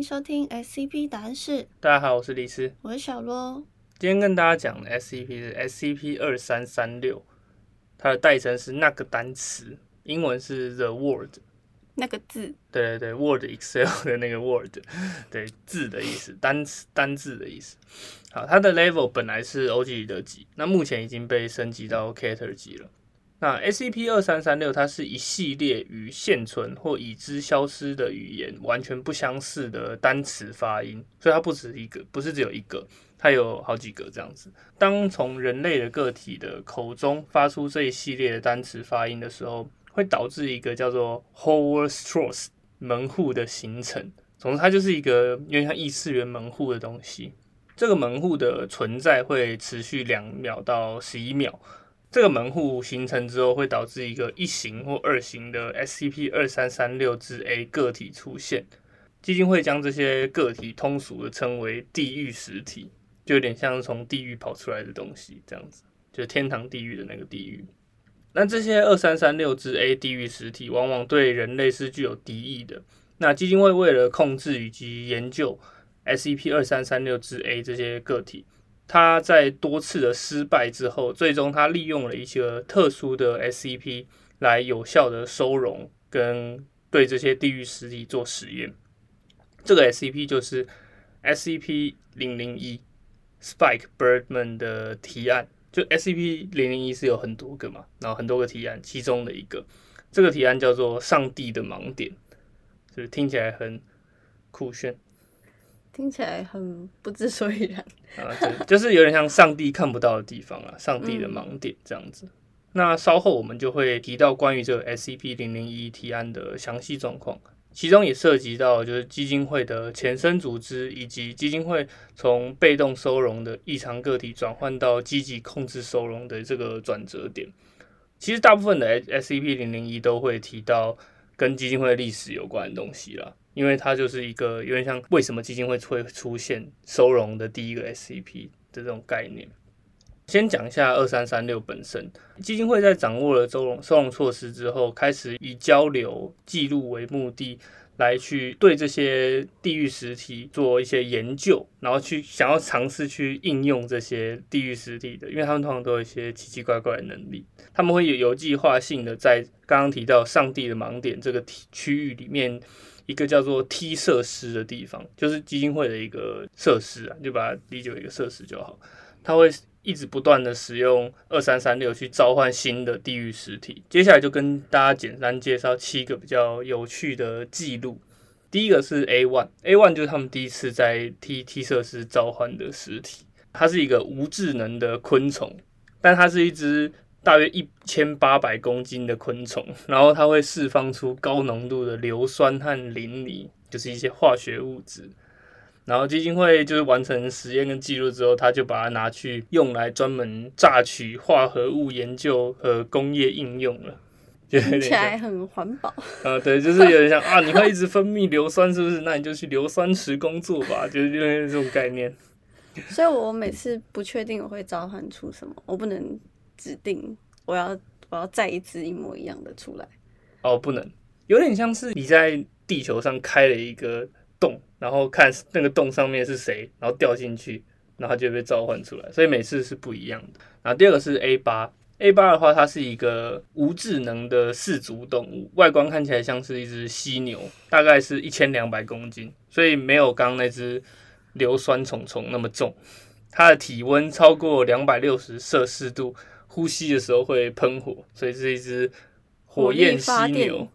迎收听 SCP 答案室，大家好，我是李斯。我是小罗。今天跟大家讲的 SCP 是 SCP 二三三六，它的代称是那个单词，英文是 The Word。那个字，对对对，Word Excel 的那个 Word，对字的意思，单词单字的意思。好，它的 level 本来是 OG 的级，那目前已经被升级到 Cater 级了。那 SCP 二三三六，它是一系列与现存或已知消失的语言完全不相似的单词发音，所以它不止一个，不是只有一个，它有好几个这样子。当从人类的个体的口中发出这一系列的单词发音的时候，会导致一个叫做 Howard Straws 门户的形成。总之，它就是一个有点像异次元门户的东西。这个门户的存在会持续两秒到十一秒。这个门户形成之后，会导致一个一型或二型的 SCP 二三三六之 A 个体出现。基金会将这些个体通俗的称为地狱实体，就有点像从地狱跑出来的东西这样子，就是天堂地狱的那个地狱。那这些二三三六之 A 地狱实体往往对人类是具有敌意的。那基金会为了控制以及研究 SCP 二三三六之 A 这些个体，他在多次的失败之后，最终他利用了一些特殊的 SCP 来有效的收容跟对这些地狱实体做实验。这个 SCP 就是 SCP 零零一 Spike Birdman 的提案。就 SCP 零零一是有很多个嘛，然后很多个提案，其中的一个，这个提案叫做“上帝的盲点”，就是听起来很酷炫，听起来很不知所以然 啊，就就是有点像上帝看不到的地方啊，上帝的盲点这样子。那稍后我们就会提到关于这个 SCP 零零一提案的详细状况。其中也涉及到就是基金会的前身组织，以及基金会从被动收容的异常个体转换到积极控制收容的这个转折点。其实大部分的 SCP 零零一都会提到跟基金会历史有关的东西啦，因为它就是一个有点像为什么基金会会出现收容的第一个 SCP 的这种概念。先讲一下二三三六本身，基金会在掌握了收容收容措施之后，开始以交流记录为目的，来去对这些地狱实体做一些研究，然后去想要尝试去应用这些地狱实体的，因为他们通常都有一些奇奇怪怪的能力，他们会有有计划性的在刚刚提到上帝的盲点这个区域里面，一个叫做 T 设施的地方，就是基金会的一个设施啊，就把它理解为一个设施就好，它会。一直不断的使用二三三六去召唤新的地狱实体。接下来就跟大家简单介绍七个比较有趣的记录。第一个是 A one，A one 就是他们第一次在 T T 设施召唤的实体。它是一个无智能的昆虫，但它是一只大约一千八百公斤的昆虫。然后它会释放出高浓度的硫酸和磷离，就是一些化学物质。然后基金会就是完成实验跟记录之后，他就把它拿去用来专门榨取化合物研究和工业应用了，听起来很环保。呃，对，就是有点像啊，你会一直分泌硫酸，是不是？那你就去硫酸池工作吧，就是因为这种概念。所以我每次不确定我会召唤出什么，我不能指定我要我要再一只一模一样的出来。哦，不能，有点像是你在地球上开了一个。洞，然后看那个洞上面是谁，然后掉进去，然后就被召唤出来，所以每次是不一样的。然后第二个是 A 八，A 八的话，它是一个无智能的四足动物，外观看起来像是一只犀牛，大概是一千两百公斤，所以没有刚那只硫酸虫虫那么重。它的体温超过两百六十摄氏度，呼吸的时候会喷火，所以是一只火焰犀牛。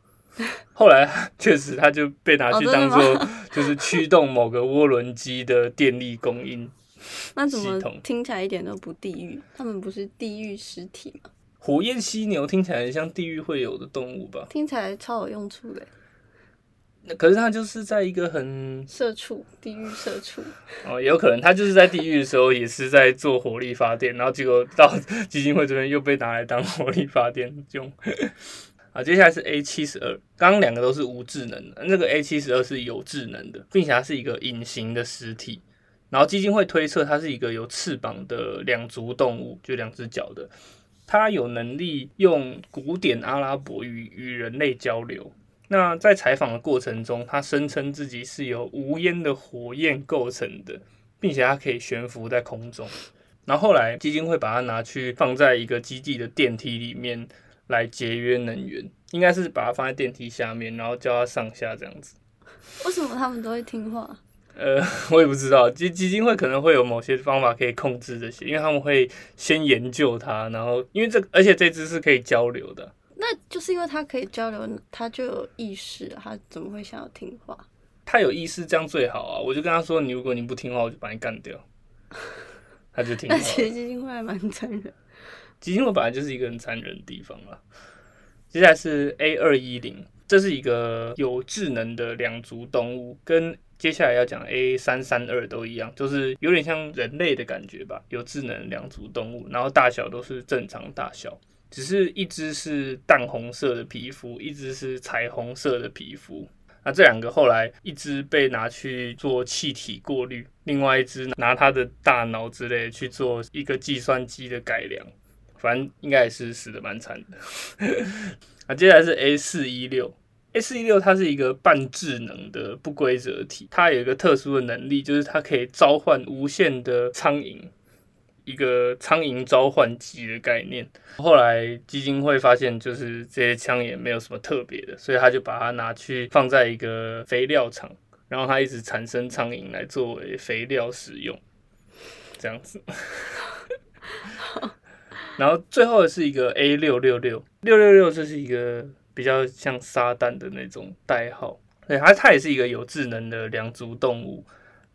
后来确实，它就被拿去当做就是驱动某个涡轮机的电力供应。那怎么听起来一点都不地狱？他们不是地狱实体吗？火焰犀牛听起来像地狱会有的动物吧？听起来超有用处的。那可是他就是在一个很社畜，地狱社畜。哦，有可能他就是在地狱的时候也是在做火力发电，然后结果到 基金会这边又被拿来当火力发电用。啊，接下来是 A 七十二，刚刚两个都是无智能的，那个 A 七十二是有智能的，并且它是一个隐形的实体。然后基金会推测它是一个有翅膀的两足动物，就两只脚的。它有能力用古典阿拉伯语与人类交流，那在采访的过程中，他声称自己是由无烟的火焰构成的，并且它可以悬浮在空中。然后后来基金会把它拿去放在一个基地的电梯里面来节约能源，应该是把它放在电梯下面，然后叫它上下这样子。为什么他们都会听话？呃，我也不知道，基基金会可能会有某些方法可以控制这些，因为他们会先研究它，然后因为这而且这只是可以交流的。那就是因为他可以交流，他就有意识，他怎么会想要听话？他有意识，这样最好啊！我就跟他说，你如果你不听话，我就把你干掉。他就听话那。其实基金会还蛮残忍。基金会本来就是一个很残忍的地方啦。接下来是 A 二一零，这是一个有智能的两足动物，跟接下来要讲 A 三三二都一样，就是有点像人类的感觉吧，有智能两足动物，然后大小都是正常大小，只是一只是淡红色的皮肤，一只是彩虹色的皮肤。那这两个后来一只被拿去做气体过滤，另外一只拿它的大脑之类去做一个计算机的改良。反正应该也是死的蛮惨的。啊，接下来是 A 四一六，A 四一六它是一个半智能的不规则体，它有一个特殊的能力，就是它可以召唤无限的苍蝇，一个苍蝇召唤机的概念。后来基金会发现，就是这些枪也没有什么特别的，所以他就把它拿去放在一个肥料厂，然后它一直产生苍蝇来作为肥料使用，这样子。然后最后是一个 A 六六六六六六，这是一个比较像撒旦的那种代号。对，它它也是一个有智能的两足动物。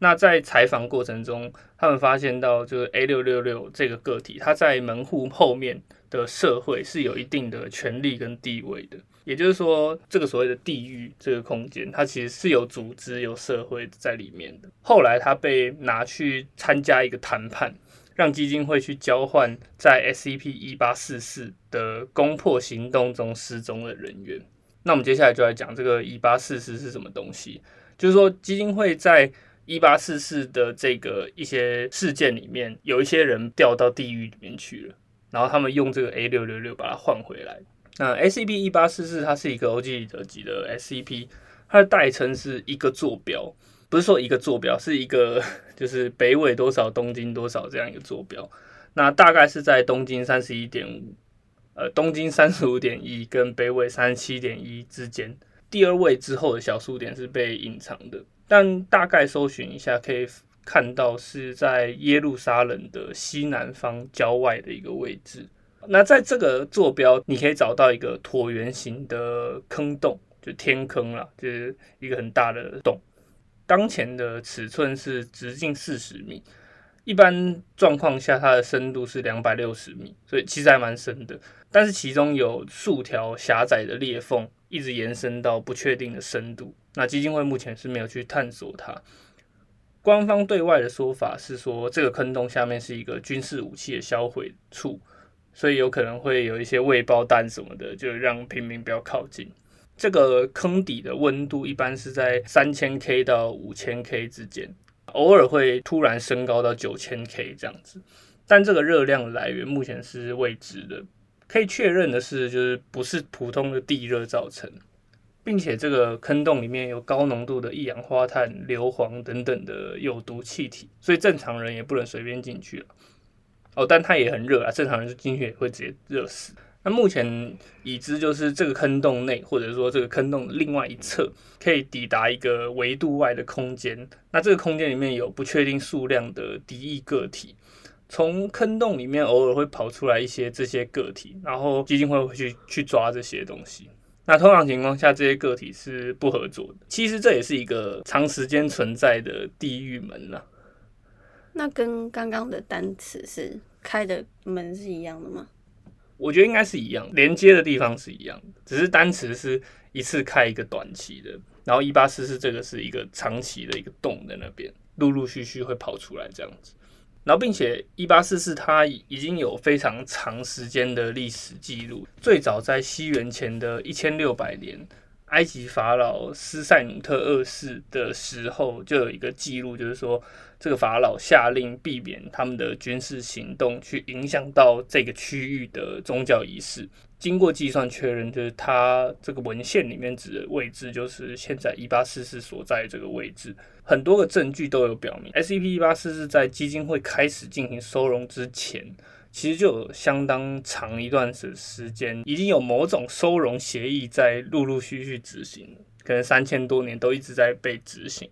那在采访过程中，他们发现到就是 A 六六六这个个体，它在门户后面的社会是有一定的权利跟地位的。也就是说，这个所谓的地域这个空间，它其实是有组织、有社会在里面的。后来，它被拿去参加一个谈判。让基金会去交换在 SCP 一八四四的攻破行动中失踪的人员。那我们接下来就来讲这个一八四四是什么东西。就是说，基金会在一八四四的这个一些事件里面，有一些人掉到地狱里面去了，然后他们用这个 A 六六六把它换回来。那 SCP 一八四四它是一个 OG 的级的 SCP，它的代称是一个坐标。不是说一个坐标，是一个 就是北纬多少，东经多少这样一个坐标。那大概是在东经三十一点五，呃，东经三十五点一跟北纬三十七点一之间。第二位之后的小数点是被隐藏的，但大概搜寻一下可以看到是在耶路撒冷的西南方郊外的一个位置。那在这个坐标，你可以找到一个椭圆形的坑洞，就天坑啦，就是一个很大的洞。当前的尺寸是直径四十米，一般状况下它的深度是两百六十米，所以其实还蛮深的。但是其中有数条狭窄的裂缝，一直延伸到不确定的深度。那基金会目前是没有去探索它。官方对外的说法是说，这个坑洞下面是一个军事武器的销毁处，所以有可能会有一些未爆弹什么的，就让平民不要靠近。这个坑底的温度一般是在三千 K 到五千 K 之间，偶尔会突然升高到九千 K 这样子，但这个热量来源目前是未知的。可以确认的是，就是不是普通的地热造成，并且这个坑洞里面有高浓度的一氧化碳、硫磺等等的有毒气体，所以正常人也不能随便进去了。哦，但它也很热啊，正常人进去也会直接热死。那目前已知就是这个坑洞内，或者说这个坑洞的另外一侧，可以抵达一个维度外的空间。那这个空间里面有不确定数量的敌意个体，从坑洞里面偶尔会跑出来一些这些个体，然后基金会会去去抓这些东西。那通常情况下，这些个体是不合作的。其实这也是一个长时间存在的地狱门了。那跟刚刚的单词是开的门是一样的吗？我觉得应该是一样，连接的地方是一样的，只是单词是一次开一个短期的，然后一八四四这个是一个长期的一个洞在那边，陆陆续续会跑出来这样子。然后并且一八四四它已经有非常长时间的历史记录，最早在西元前的一千六百年，埃及法老斯塞努特二世的时候就有一个记录，就是说。这个法老下令避免他们的军事行动去影响到这个区域的宗教仪式。经过计算确认，就是他这个文献里面指的位置，就是现在一八四四所在这个位置。很多个证据都有表明，SCP 一八四四在基金会开始进行收容之前，其实就有相当长一段时时间，已经有某种收容协议在陆陆续续执行，可能三千多年都一直在被执行。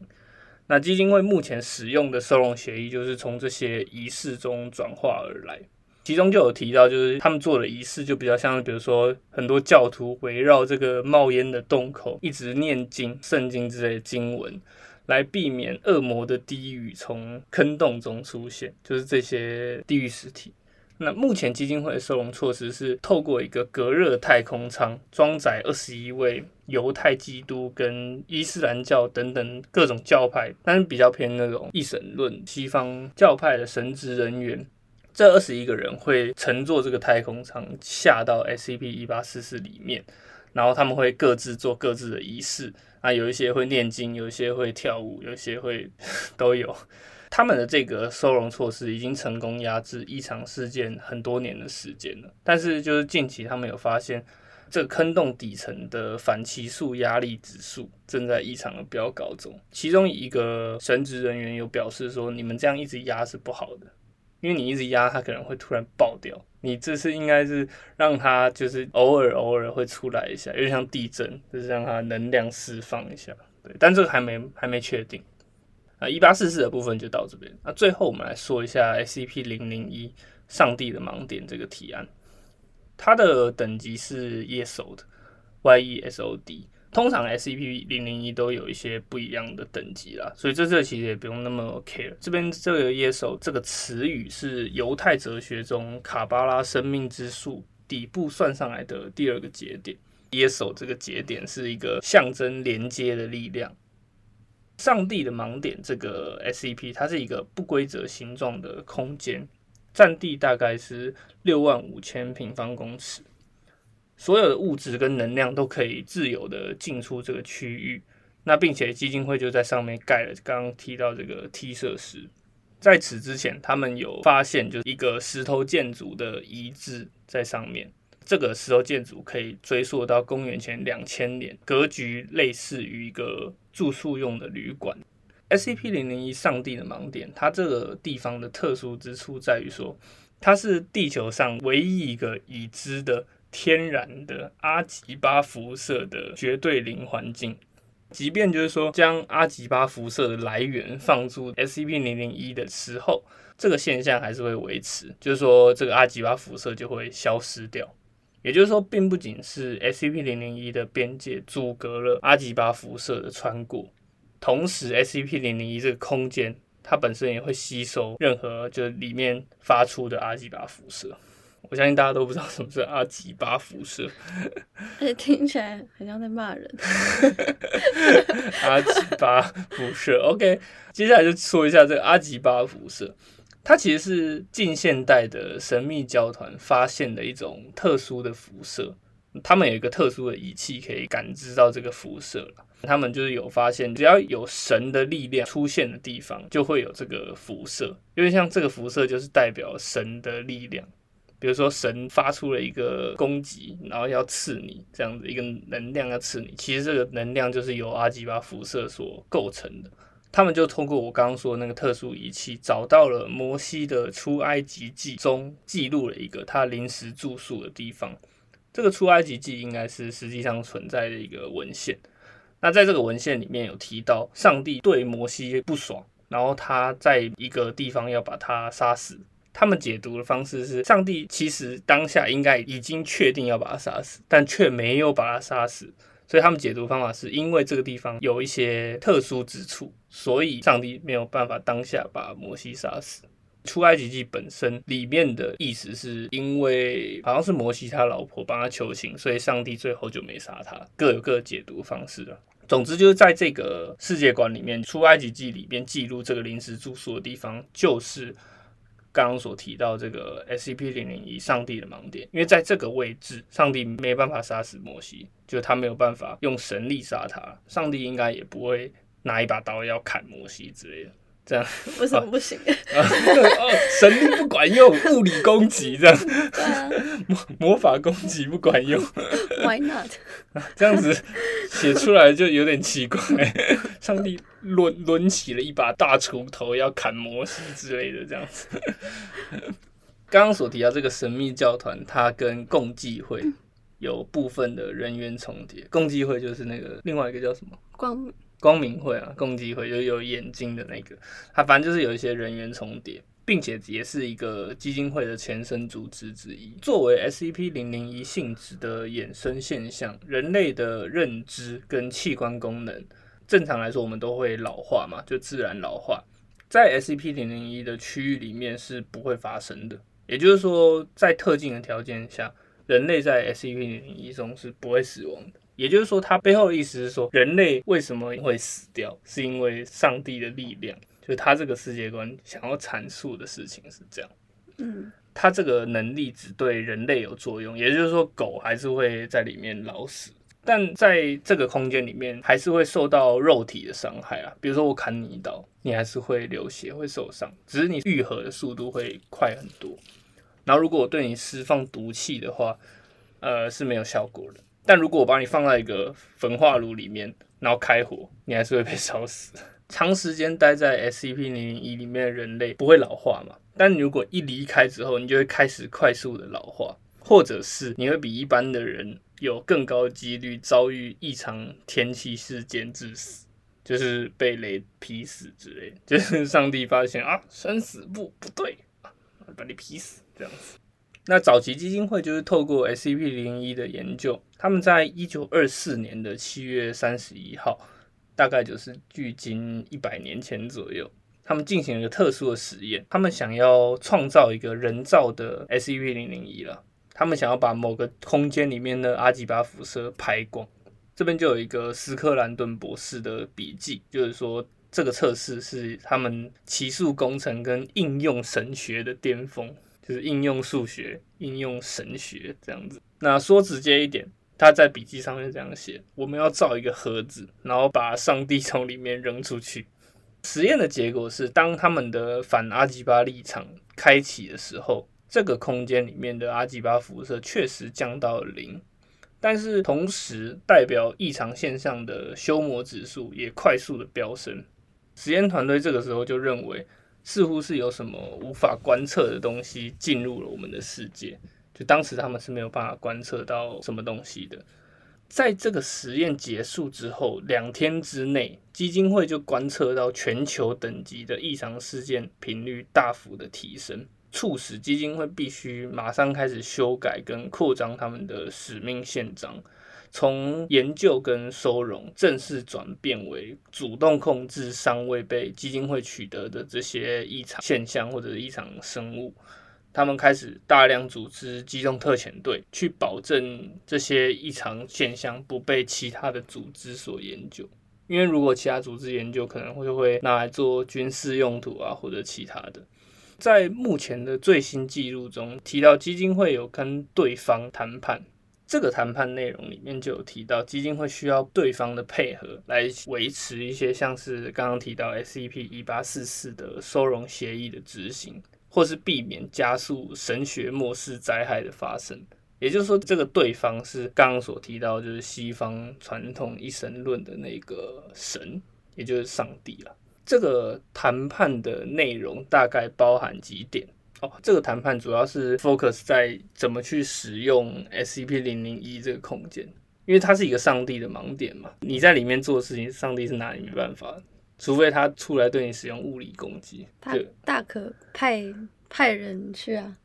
那基金会目前使用的收容协议，就是从这些仪式中转化而来。其中就有提到，就是他们做的仪式就比较像，比如说很多教徒围绕这个冒烟的洞口一直念经、圣经之类的经文，来避免恶魔的低语从坑洞中出现，就是这些地狱实体。那目前基金会的收容措施是透过一个隔热太空舱，装载二十一位犹太、基督跟伊斯兰教等等各种教派，但是比较偏那种一神论西方教派的神职人员。这二十一个人会乘坐这个太空舱下到 SCP 一八四四里面，然后他们会各自做各自的仪式啊，有一些会念经，有一些会跳舞，有一些会 都有。他们的这个收容措施已经成功压制异常事件很多年的时间了，但是就是近期他们有发现这个坑洞底层的反奇数压力指数正在异常的飙高中，其中一个神职人员有表示说：“你们这样一直压是不好的。”因为你一直压它，可能会突然爆掉。你这次应该是让它就是偶尔偶尔会出来一下，有点像地震，就是让它能量释放一下。对，但这个还没还没确定。啊，一八四四的部分就到这边。那最后我们来说一下 SCP 零零一上帝的盲点这个提案，它的等级是 Yesod，Y E S O D。通常 SCP 零零一都有一些不一样的等级啦，所以这这其实也不用那么 care。这边这个耶稣这个词语是犹太哲学中卡巴拉生命之树底部算上来的第二个节点。耶稣这个节点是一个象征连接的力量。上帝的盲点这个 SCP 它是一个不规则形状的空间，占地大概是六万五千平方公尺。所有的物质跟能量都可以自由的进出这个区域，那并且基金会就在上面盖了刚刚提到这个 T 设施。在此之前，他们有发现就是一个石头建筑的遗址在上面。这个石头建筑可以追溯到公元前两千年，格局类似于一个住宿用的旅馆。SCP 零零一上帝的盲点，它这个地方的特殊之处在于说，它是地球上唯一一个已知的。天然的阿吉巴辐射的绝对零环境，即便就是说将阿吉巴辐射的来源放入 SCP 零零一的时候，这个现象还是会维持，就是说这个阿吉巴辐射就会消失掉。也就是说，并不仅是 SCP 零零一的边界阻隔了阿吉巴辐射的穿过，同时 SCP 零零一这个空间它本身也会吸收任何就是里面发出的阿吉巴辐射。我相信大家都不知道什么是阿吉巴辐射，而且听起来很像在骂人。阿吉巴辐射，OK，接下来就说一下这个阿吉巴辐射，它其实是近现代的神秘教团发现的一种特殊的辐射，他们有一个特殊的仪器可以感知到这个辐射。他们就是有发现，只要有神的力量出现的地方，就会有这个辐射，因为像这个辐射就是代表神的力量。比如说，神发出了一个攻击，然后要刺你，这样子一个能量要刺你。其实这个能量就是由阿基巴辐射所构成的。他们就通过我刚刚说的那个特殊仪器，找到了摩西的出埃及记中记录了一个他临时住宿的地方。这个出埃及记应该是实际上存在的一个文献。那在这个文献里面有提到，上帝对摩西不爽，然后他在一个地方要把他杀死。他们解读的方式是，上帝其实当下应该已经确定要把他杀死，但却没有把他杀死。所以他们解读方法是因为这个地方有一些特殊之处，所以上帝没有办法当下把摩西杀死。出埃及记本身里面的意思是因为好像是摩西他老婆帮他求情，所以上帝最后就没杀他。各有各解读方式了。总之就是在这个世界观里面，出埃及记里面记录这个临时住宿的地方就是。刚刚所提到这个 SCP 零零一上帝的盲点，因为在这个位置，上帝没办法杀死摩西，就他没有办法用神力杀他，上帝应该也不会拿一把刀要砍摩西之类的。这样 为什么不行？哦，神力不管用，物理攻击这样，魔魔法攻击不管用，，Why not？这样子写出来就有点奇怪。上帝抡抡起了一把大锄头要砍摩西之类的，这样子。刚刚所提到这个神秘教团，它跟共济会有部分的人员重叠。共济会就是那个另外一个叫什么？光光明会啊，共济会就有眼睛的那个，它反正就是有一些人员重叠，并且也是一个基金会的前身组织之一。作为 SCP 零零一性质的衍生现象，人类的认知跟器官功能，正常来说我们都会老化嘛，就自然老化，在 SCP 零零一的区域里面是不会发生的。也就是说，在特定的条件下，人类在 SCP 零零一中是不会死亡的。也就是说，它背后的意思是说，人类为什么会死掉，是因为上帝的力量，就是他这个世界观想要阐述的事情是这样。嗯他这个能力只对人类有作用，也就是说，狗还是会在里面老死，但在这个空间里面还是会受到肉体的伤害啊。比如说我砍你一刀，你还是会流血，会受伤，只是你愈合的速度会快很多。然后如果我对你释放毒气的话，呃是没有效果的。但如果我把你放在一个焚化炉里面，然后开火，你还是会被烧死。长时间待在 SCP 零零一里面的人类不会老化嘛？但如果一离开之后，你就会开始快速的老化，或者是你会比一般的人有更高几率遭遇异常天气事件致死，就是被雷劈死之类。就是上帝发现啊，生死簿不对，把你劈死这样子。那早期基金会就是透过 SCP 零一的研究，他们在一九二四年的七月三十一号，大概就是距今一百年前左右，他们进行了一个特殊的实验，他们想要创造一个人造的 SCP 零零一了，他们想要把某个空间里面的阿基巴辐射拍光。这边就有一个斯科兰顿博士的笔记，就是说这个测试是他们奇数工程跟应用神学的巅峰。就是应用数学、应用神学这样子。那说直接一点，他在笔记上面这样写：我们要造一个盒子，然后把上帝从里面扔出去。实验的结果是，当他们的反阿基巴立场开启的时候，这个空间里面的阿基巴辐射确实降到了零，但是同时代表异常现象的修魔指数也快速的飙升。实验团队这个时候就认为。似乎是有什么无法观测的东西进入了我们的世界，就当时他们是没有办法观测到什么东西的。在这个实验结束之后，两天之内，基金会就观测到全球等级的异常事件频率大幅的提升，促使基金会必须马上开始修改跟扩张他们的使命宪章。从研究跟收容正式转变为主动控制尚未被基金会取得的这些异常现象或者异常生物，他们开始大量组织机动特遣队，去保证这些异常现象不被其他的组织所研究。因为如果其他组织研究，可能会会拿来做军事用途啊，或者其他的。在目前的最新记录中提到，基金会有跟对方谈判。这个谈判内容里面就有提到，基金会需要对方的配合来维持一些像是刚刚提到 SCP 一八四四的收容协议的执行，或是避免加速神学末世灾害的发生。也就是说，这个对方是刚刚所提到，就是西方传统一神论的那个神，也就是上帝了。这个谈判的内容大概包含几点。哦，这个谈判主要是 focus 在怎么去使用 SCP 零零一这个空间，因为它是一个上帝的盲点嘛。你在里面做事情，上帝是拿你没办法，除非他出来对你使用物理攻击。他大可派派人去啊。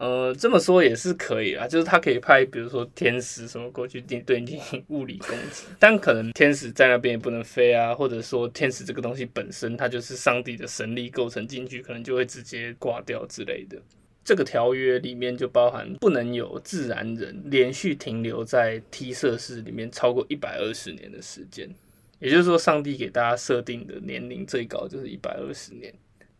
呃，这么说也是可以啊，就是他可以派，比如说天使什么过去对对你进行物理攻击，但可能天使在那边也不能飞啊，或者说天使这个东西本身它就是上帝的神力构成进去，可能就会直接挂掉之类的。这个条约里面就包含不能有自然人连续停留在 T 设施里面超过一百二十年的时间，也就是说，上帝给大家设定的年龄最高就是一百二十年。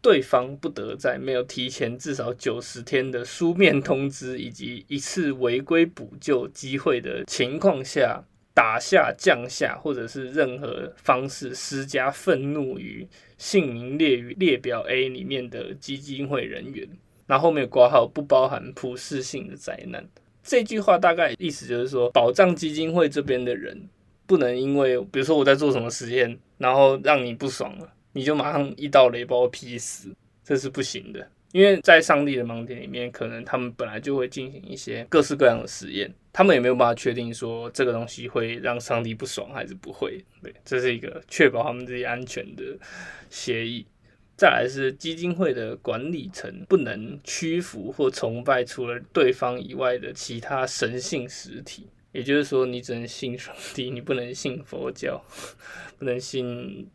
对方不得在没有提前至少九十天的书面通知以及一次违规补救机会的情况下，打下、降下，或者是任何方式施加愤怒于姓名列于列表 A 里面的基金会人员。然后后面挂号不包含普世性的灾难。这句话大概意思就是说，保障基金会这边的人不能因为，比如说我在做什么实验，然后让你不爽了，你就马上一道雷把我劈死，这是不行的。因为在上帝的盲点里面，可能他们本来就会进行一些各式各样的实验，他们也没有办法确定说这个东西会让上帝不爽还是不会。对，这是一个确保他们自己安全的协议。再来是基金会的管理层不能屈服或崇拜除了对方以外的其他神性实体，也就是说，你只能信上帝，你不能信佛教，不能信。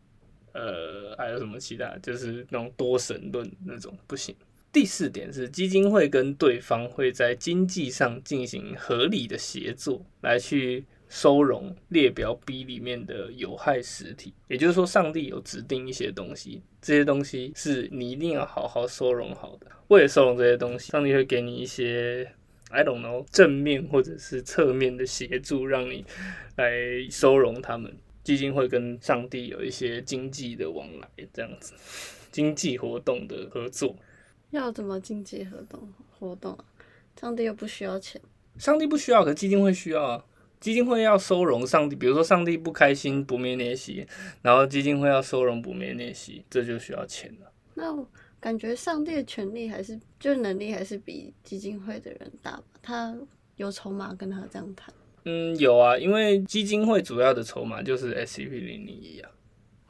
呃，还有什么其他？就是那种多神论那种不行。第四点是基金会跟对方会在经济上进行合理的协作，来去收容列表 B 里面的有害实体。也就是说，上帝有指定一些东西，这些东西是你一定要好好收容好的。为了收容这些东西，上帝会给你一些 I don't know 正面或者是侧面的协助，让你来收容他们。基金会跟上帝有一些经济的往来，这样子，经济活动的合作。要怎么经济活动活动啊？上帝又不需要钱。上帝不需要，可基金会需要啊。基金会要收容上帝，比如说上帝不开心不灭练习，然后基金会要收容不灭练习，这就需要钱了。那感觉上帝的权利还是就能力还是比基金会的人大吧？他有筹码跟他这样谈。嗯，有啊，因为基金会主要的筹码就是 S C P 零零一啊。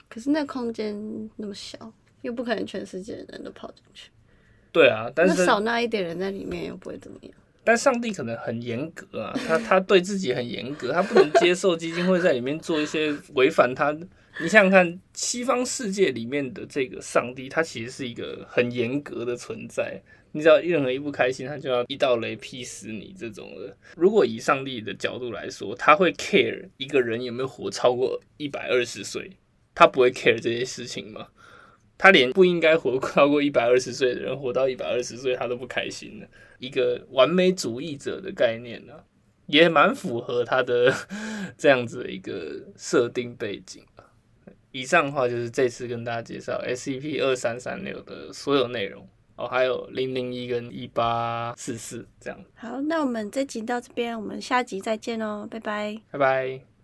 可是那空间那么小，又不可能全世界的人都跑进去。对啊，但是少那一点人在里面又不会怎么样。但上帝可能很严格啊，他他对自己很严格，他不能接受基金会在里面做一些违反他。你想想看，西方世界里面的这个上帝，他其实是一个很严格的存在。你只要任何一不开心，他就要一道雷劈死你这种的。如果以上帝的角度来说，他会 care 一个人有没有活超过一百二十岁，他不会 care 这些事情吗？他连不应该活超过一百二十岁的人活到一百二十岁，他都不开心的。一个完美主义者的概念呢，也蛮符合他的 这样子的一个设定背景以上的话就是这次跟大家介绍 SCP 二三三六的所有内容。哦，还有零零一跟一八四四这样。好，那我们这集到这边，我们下集再见哦，拜拜，拜拜。